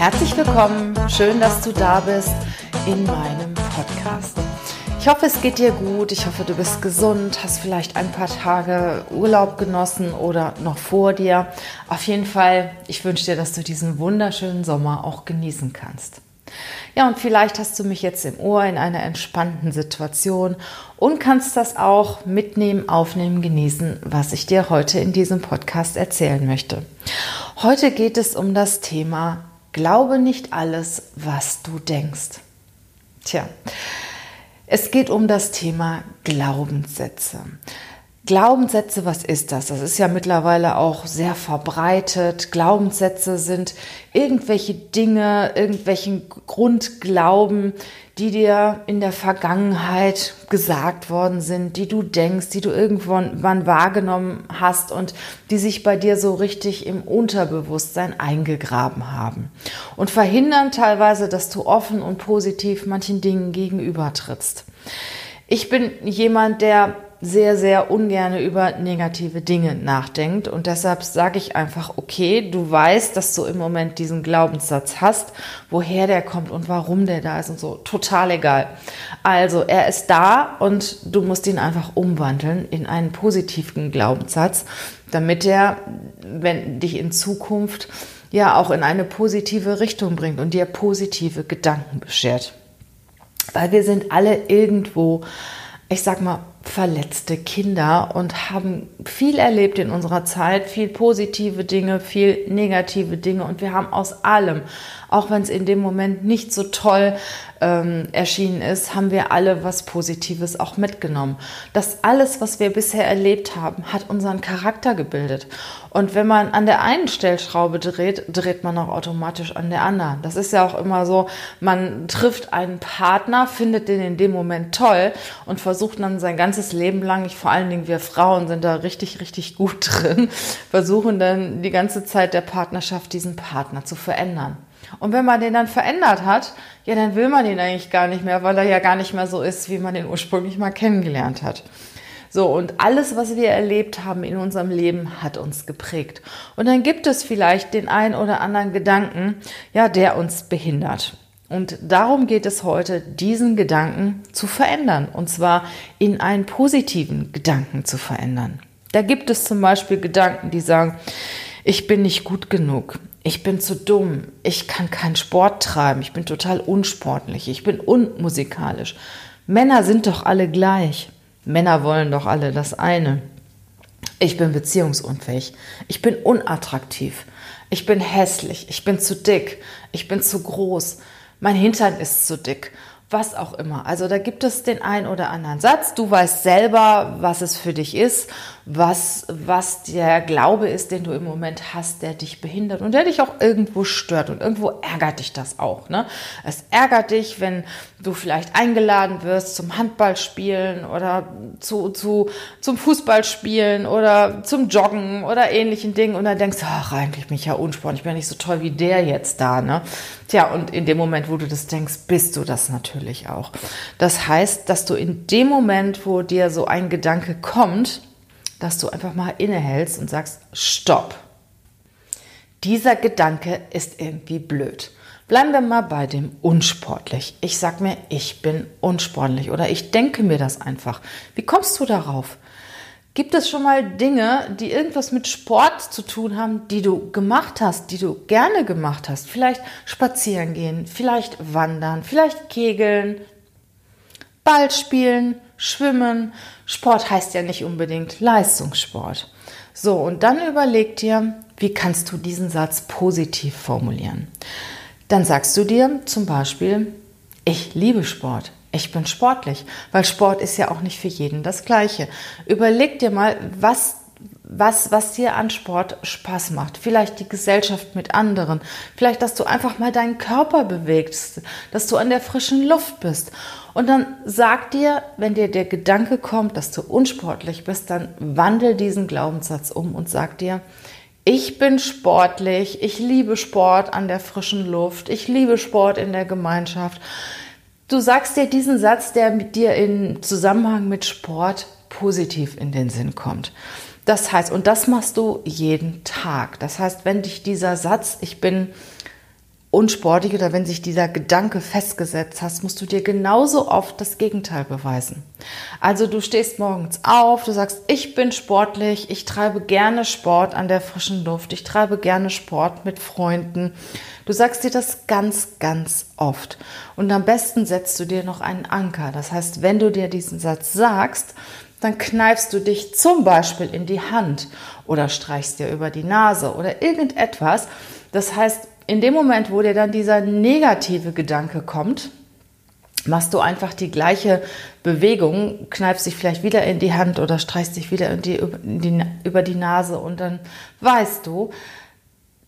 Herzlich willkommen, schön, dass du da bist in meinem Podcast. Ich hoffe, es geht dir gut, ich hoffe, du bist gesund, hast vielleicht ein paar Tage Urlaub genossen oder noch vor dir. Auf jeden Fall, ich wünsche dir, dass du diesen wunderschönen Sommer auch genießen kannst. Ja, und vielleicht hast du mich jetzt im Ohr in einer entspannten Situation und kannst das auch mitnehmen, aufnehmen, genießen, was ich dir heute in diesem Podcast erzählen möchte. Heute geht es um das Thema Glaube nicht alles, was du denkst. Tja, es geht um das Thema Glaubenssätze. Glaubenssätze, was ist das? Das ist ja mittlerweile auch sehr verbreitet. Glaubenssätze sind irgendwelche Dinge, irgendwelchen Grundglauben, die dir in der Vergangenheit gesagt worden sind, die du denkst, die du irgendwann wahrgenommen hast und die sich bei dir so richtig im Unterbewusstsein eingegraben haben und verhindern teilweise, dass du offen und positiv manchen Dingen gegenübertrittst. Ich bin jemand, der sehr, sehr ungern über negative Dinge nachdenkt. Und deshalb sage ich einfach, okay, du weißt, dass du im Moment diesen Glaubenssatz hast, woher der kommt und warum der da ist und so. Total egal. Also, er ist da und du musst ihn einfach umwandeln in einen positiven Glaubenssatz, damit er, wenn dich in Zukunft ja auch in eine positive Richtung bringt und dir positive Gedanken beschert. Weil wir sind alle irgendwo, ich sag mal, verletzte Kinder und haben viel erlebt in unserer Zeit, viel positive Dinge, viel negative Dinge und wir haben aus allem, auch wenn es in dem Moment nicht so toll ähm, erschienen ist, haben wir alle was Positives auch mitgenommen. Das alles, was wir bisher erlebt haben, hat unseren Charakter gebildet. Und wenn man an der einen Stellschraube dreht, dreht man auch automatisch an der anderen. Das ist ja auch immer so, man trifft einen Partner, findet den in dem Moment toll und versucht dann sein ganzes Leben lang, ich, vor allen Dingen wir Frauen sind da richtig, richtig gut drin, versuchen dann die ganze Zeit der Partnerschaft diesen Partner zu verändern. Und wenn man den dann verändert hat, ja, dann will man ihn eigentlich gar nicht mehr, weil er ja gar nicht mehr so ist, wie man den ursprünglich mal kennengelernt hat. So, und alles, was wir erlebt haben in unserem Leben, hat uns geprägt. Und dann gibt es vielleicht den einen oder anderen Gedanken, ja, der uns behindert. Und darum geht es heute, diesen Gedanken zu verändern. Und zwar in einen positiven Gedanken zu verändern. Da gibt es zum Beispiel Gedanken, die sagen, ich bin nicht gut genug, ich bin zu dumm, ich kann keinen Sport treiben, ich bin total unsportlich, ich bin unmusikalisch. Männer sind doch alle gleich. Männer wollen doch alle das eine. Ich bin beziehungsunfähig. Ich bin unattraktiv. Ich bin hässlich. Ich bin zu dick. Ich bin zu groß. Mein Hintern ist zu dick was auch immer. Also da gibt es den einen oder anderen Satz. Du weißt selber, was es für dich ist, was, was der Glaube ist, den du im Moment hast, der dich behindert und der dich auch irgendwo stört. Und irgendwo ärgert dich das auch. Ne? Es ärgert dich, wenn du vielleicht eingeladen wirst zum Handballspielen oder zu, zu, zum Fußballspielen oder zum Joggen oder ähnlichen Dingen und dann denkst du, ach, eigentlich bin ich ja unsportlich, ich bin ja nicht so toll wie der jetzt da. Ne? Tja, und in dem Moment, wo du das denkst, bist du das natürlich auch. Das heißt, dass du in dem Moment, wo dir so ein Gedanke kommt, dass du einfach mal innehältst und sagst, stopp. Dieser Gedanke ist irgendwie blöd. Bleiben wir mal bei dem unsportlich. Ich sag mir, ich bin unsportlich oder ich denke mir das einfach. Wie kommst du darauf? Gibt es schon mal Dinge, die irgendwas mit Sport zu tun haben, die du gemacht hast, die du gerne gemacht hast? Vielleicht spazieren gehen, vielleicht wandern, vielleicht kegeln, Ball spielen, schwimmen. Sport heißt ja nicht unbedingt Leistungssport. So, und dann überleg dir, wie kannst du diesen Satz positiv formulieren? Dann sagst du dir zum Beispiel, ich liebe Sport. Ich bin sportlich, weil Sport ist ja auch nicht für jeden das Gleiche. Überleg dir mal, was, was, was dir an Sport Spaß macht. Vielleicht die Gesellschaft mit anderen. Vielleicht, dass du einfach mal deinen Körper bewegst, dass du an der frischen Luft bist. Und dann sag dir, wenn dir der Gedanke kommt, dass du unsportlich bist, dann wandel diesen Glaubenssatz um und sag dir, ich bin sportlich, ich liebe Sport an der frischen Luft, ich liebe Sport in der Gemeinschaft. Du sagst dir diesen Satz, der mit dir in Zusammenhang mit Sport positiv in den Sinn kommt. Das heißt, und das machst du jeden Tag. Das heißt, wenn dich dieser Satz, ich bin unsportlich oder wenn sich dieser Gedanke festgesetzt hast, musst du dir genauso oft das Gegenteil beweisen. Also du stehst morgens auf, du sagst, ich bin sportlich, ich treibe gerne Sport an der frischen Luft, ich treibe gerne Sport mit Freunden. Du sagst dir das ganz, ganz oft. Und am besten setzt du dir noch einen Anker. Das heißt, wenn du dir diesen Satz sagst, dann kneifst du dich zum Beispiel in die Hand oder streichst dir über die Nase oder irgendetwas. Das heißt, in dem Moment, wo dir dann dieser negative Gedanke kommt, machst du einfach die gleiche Bewegung, kneifst dich vielleicht wieder in die Hand oder streichst dich wieder in die, in die, über die Nase und dann weißt du,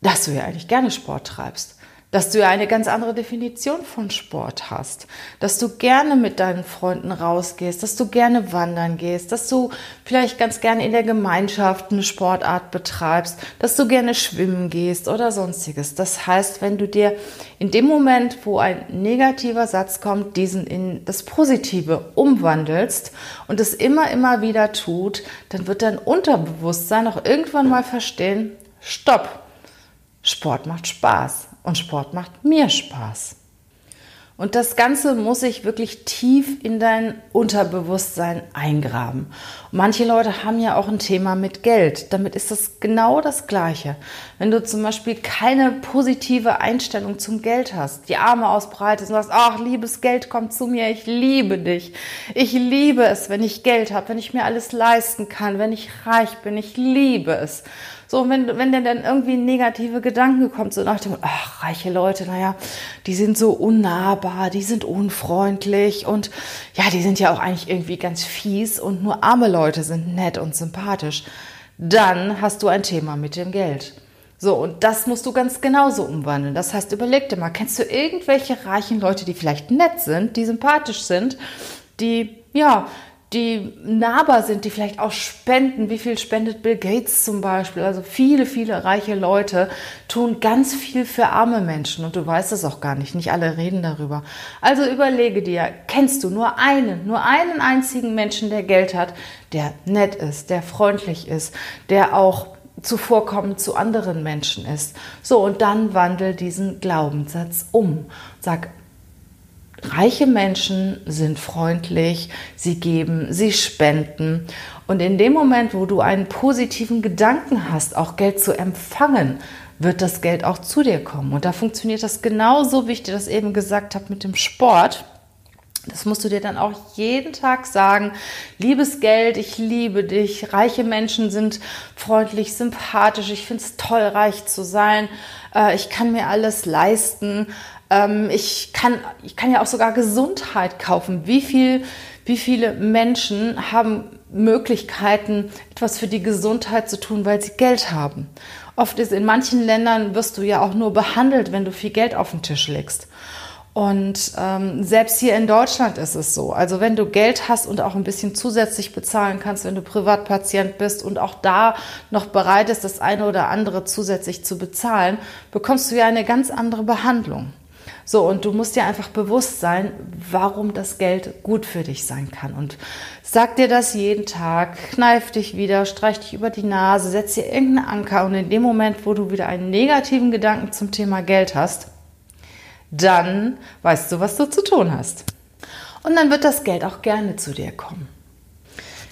dass du ja eigentlich gerne Sport treibst dass du ja eine ganz andere Definition von Sport hast, dass du gerne mit deinen Freunden rausgehst, dass du gerne wandern gehst, dass du vielleicht ganz gerne in der Gemeinschaft eine Sportart betreibst, dass du gerne schwimmen gehst oder sonstiges. Das heißt, wenn du dir in dem Moment, wo ein negativer Satz kommt, diesen in das Positive umwandelst und es immer, immer wieder tut, dann wird dein Unterbewusstsein auch irgendwann mal verstehen, stopp, Sport macht Spaß und Sport macht mir Spaß. Und das Ganze muss sich wirklich tief in dein Unterbewusstsein eingraben. Und manche Leute haben ja auch ein Thema mit Geld. Damit ist das genau das Gleiche. Wenn du zum Beispiel keine positive Einstellung zum Geld hast, die Arme ausbreitest und sagst, ach, liebes Geld, komm zu mir, ich liebe dich. Ich liebe es, wenn ich Geld habe, wenn ich mir alles leisten kann, wenn ich reich bin, ich liebe es. So, wenn, wenn dir dann irgendwie negative Gedanken kommt, so nach dem, ach, reiche Leute, naja, die sind so unnahbar, die sind unfreundlich und ja, die sind ja auch eigentlich irgendwie ganz fies und nur arme Leute sind nett und sympathisch. Dann hast du ein Thema mit dem Geld. So, und das musst du ganz genauso umwandeln. Das heißt, überleg dir mal, kennst du irgendwelche reichen Leute, die vielleicht nett sind, die sympathisch sind, die, ja, die nahbar sind, die vielleicht auch spenden. Wie viel spendet Bill Gates zum Beispiel? Also viele, viele reiche Leute tun ganz viel für arme Menschen und du weißt es auch gar nicht. Nicht alle reden darüber. Also überlege dir, kennst du nur einen, nur einen einzigen Menschen, der Geld hat, der nett ist, der freundlich ist, der auch zuvorkommend zu anderen Menschen ist. So, und dann wandel diesen Glaubenssatz um. Sag, Reiche Menschen sind freundlich, sie geben, sie spenden. Und in dem Moment, wo du einen positiven Gedanken hast, auch Geld zu empfangen, wird das Geld auch zu dir kommen. Und da funktioniert das genauso, wie ich dir das eben gesagt habe mit dem Sport. Das musst du dir dann auch jeden Tag sagen. Liebes Geld, ich liebe dich. Reiche Menschen sind freundlich, sympathisch. Ich finde es toll, reich zu sein. Äh, ich kann mir alles leisten. Ähm, ich, kann, ich kann ja auch sogar Gesundheit kaufen. Wie, viel, wie viele Menschen haben Möglichkeiten, etwas für die Gesundheit zu tun, weil sie Geld haben? Oft ist in manchen Ländern wirst du ja auch nur behandelt, wenn du viel Geld auf den Tisch legst. Und ähm, selbst hier in Deutschland ist es so. Also wenn du Geld hast und auch ein bisschen zusätzlich bezahlen kannst, wenn du Privatpatient bist und auch da noch bereit ist, das eine oder andere zusätzlich zu bezahlen, bekommst du ja eine ganz andere Behandlung. So, und du musst dir einfach bewusst sein, warum das Geld gut für dich sein kann. Und sag dir das jeden Tag, kneif dich wieder, streich dich über die Nase, setz dir irgendeinen Anker und in dem Moment, wo du wieder einen negativen Gedanken zum Thema Geld hast, dann weißt du, was du zu tun hast. Und dann wird das Geld auch gerne zu dir kommen.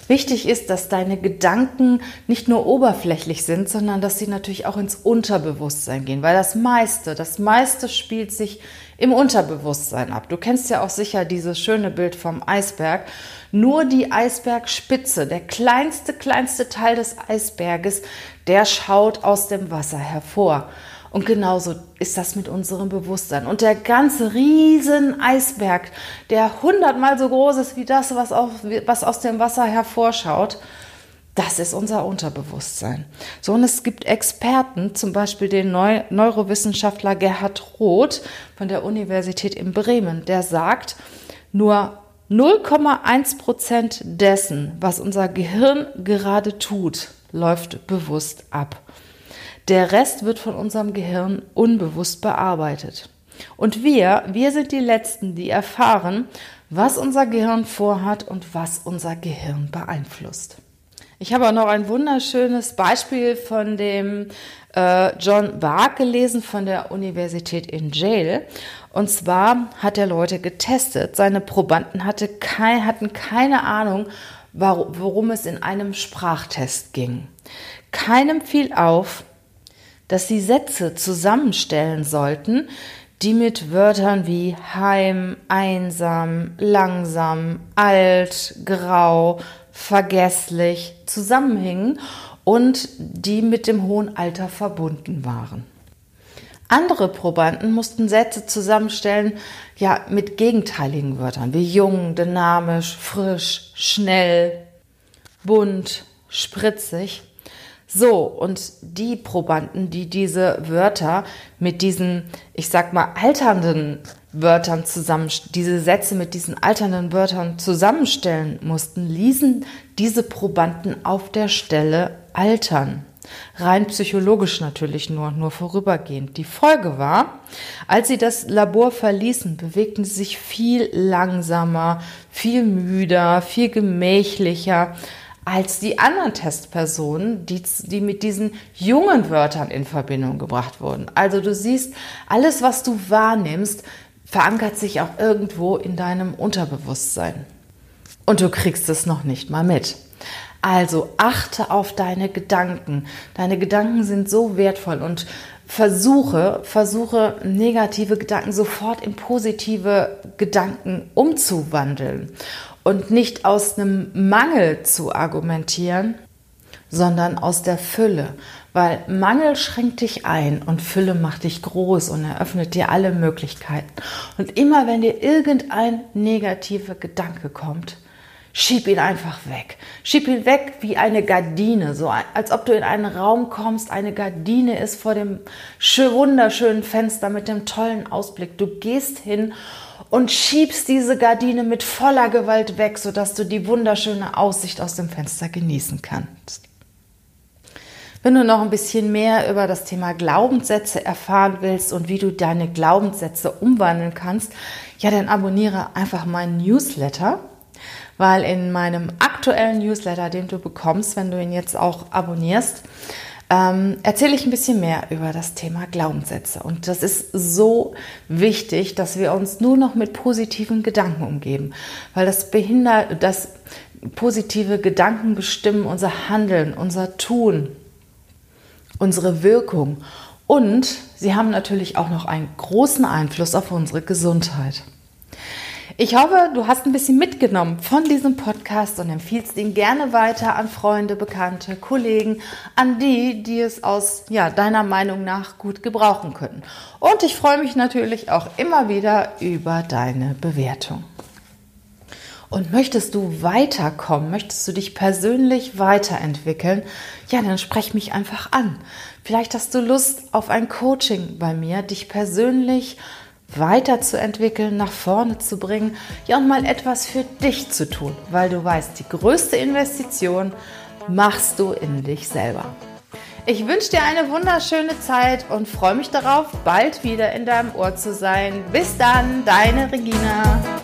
Wichtig ist, dass deine Gedanken nicht nur oberflächlich sind, sondern dass sie natürlich auch ins Unterbewusstsein gehen, weil das meiste, das meiste spielt sich im Unterbewusstsein ab. Du kennst ja auch sicher dieses schöne Bild vom Eisberg. Nur die Eisbergspitze, der kleinste, kleinste Teil des Eisberges, der schaut aus dem Wasser hervor. Und genauso ist das mit unserem Bewusstsein. Und der ganze riesen Eisberg, der hundertmal so groß ist wie das, was, auf, was aus dem Wasser hervorschaut, Das ist unser Unterbewusstsein. So, und es gibt Experten, zum Beispiel den Neu Neurowissenschaftler Gerhard Roth von der Universität in Bremen, der sagt, nur 0,1 Prozent dessen, was unser Gehirn gerade tut, läuft bewusst ab. Der Rest wird von unserem Gehirn unbewusst bearbeitet. Und wir, wir sind die Letzten, die erfahren, was unser Gehirn vorhat und was unser Gehirn beeinflusst. Ich habe auch noch ein wunderschönes Beispiel von dem äh, John Bark gelesen von der Universität in Yale. Und zwar hat er Leute getestet. Seine Probanden hatte kein, hatten keine Ahnung, worum es in einem Sprachtest ging. Keinem fiel auf, dass sie Sätze zusammenstellen sollten, die mit Wörtern wie heim, einsam, langsam, alt, grau, vergesslich zusammenhingen und die mit dem hohen Alter verbunden waren. Andere Probanden mussten Sätze zusammenstellen, ja, mit gegenteiligen Wörtern wie jung, dynamisch, frisch, schnell, bunt, spritzig. So, und die Probanden, die diese Wörter mit diesen, ich sag mal, alternden Wörtern zusammen, diese Sätze mit diesen alternden Wörtern zusammenstellen mussten, ließen diese Probanden auf der Stelle altern. Rein psychologisch natürlich nur, nur vorübergehend. Die Folge war, als sie das Labor verließen, bewegten sie sich viel langsamer, viel müder, viel gemächlicher als die anderen Testpersonen, die, die mit diesen jungen Wörtern in Verbindung gebracht wurden. Also du siehst, alles, was du wahrnimmst, verankert sich auch irgendwo in deinem Unterbewusstsein. Und du kriegst es noch nicht mal mit. Also achte auf deine Gedanken. Deine Gedanken sind so wertvoll und versuche, versuche negative Gedanken sofort in positive Gedanken umzuwandeln und nicht aus einem Mangel zu argumentieren, sondern aus der Fülle. Weil Mangel schränkt dich ein und Fülle macht dich groß und eröffnet dir alle Möglichkeiten. Und immer wenn dir irgendein negativer Gedanke kommt, schieb ihn einfach weg. Schieb ihn weg wie eine Gardine, so als ob du in einen Raum kommst, eine Gardine ist vor dem wunderschönen Fenster mit dem tollen Ausblick. Du gehst hin und schiebst diese Gardine mit voller Gewalt weg, sodass du die wunderschöne Aussicht aus dem Fenster genießen kannst. Wenn du noch ein bisschen mehr über das Thema Glaubenssätze erfahren willst und wie du deine Glaubenssätze umwandeln kannst, ja, dann abonniere einfach meinen Newsletter, weil in meinem aktuellen Newsletter, den du bekommst, wenn du ihn jetzt auch abonnierst, ähm, erzähle ich ein bisschen mehr über das Thema Glaubenssätze. Und das ist so wichtig, dass wir uns nur noch mit positiven Gedanken umgeben, weil das behindert, das positive Gedanken bestimmen unser Handeln, unser Tun, unsere Wirkung. Und sie haben natürlich auch noch einen großen Einfluss auf unsere Gesundheit. Ich hoffe, du hast ein bisschen mitgenommen von diesem Podcast und empfiehlst ihn gerne weiter an Freunde, Bekannte, Kollegen, an die, die es aus ja, deiner Meinung nach gut gebrauchen könnten. Und ich freue mich natürlich auch immer wieder über deine Bewertung. Und möchtest du weiterkommen, möchtest du dich persönlich weiterentwickeln, ja, dann sprech mich einfach an. Vielleicht hast du Lust auf ein Coaching bei mir, dich persönlich weiterzuentwickeln, nach vorne zu bringen, ja und mal etwas für dich zu tun, weil du weißt, die größte Investition machst du in dich selber. Ich wünsche dir eine wunderschöne Zeit und freue mich darauf, bald wieder in deinem Ohr zu sein. Bis dann, deine Regina.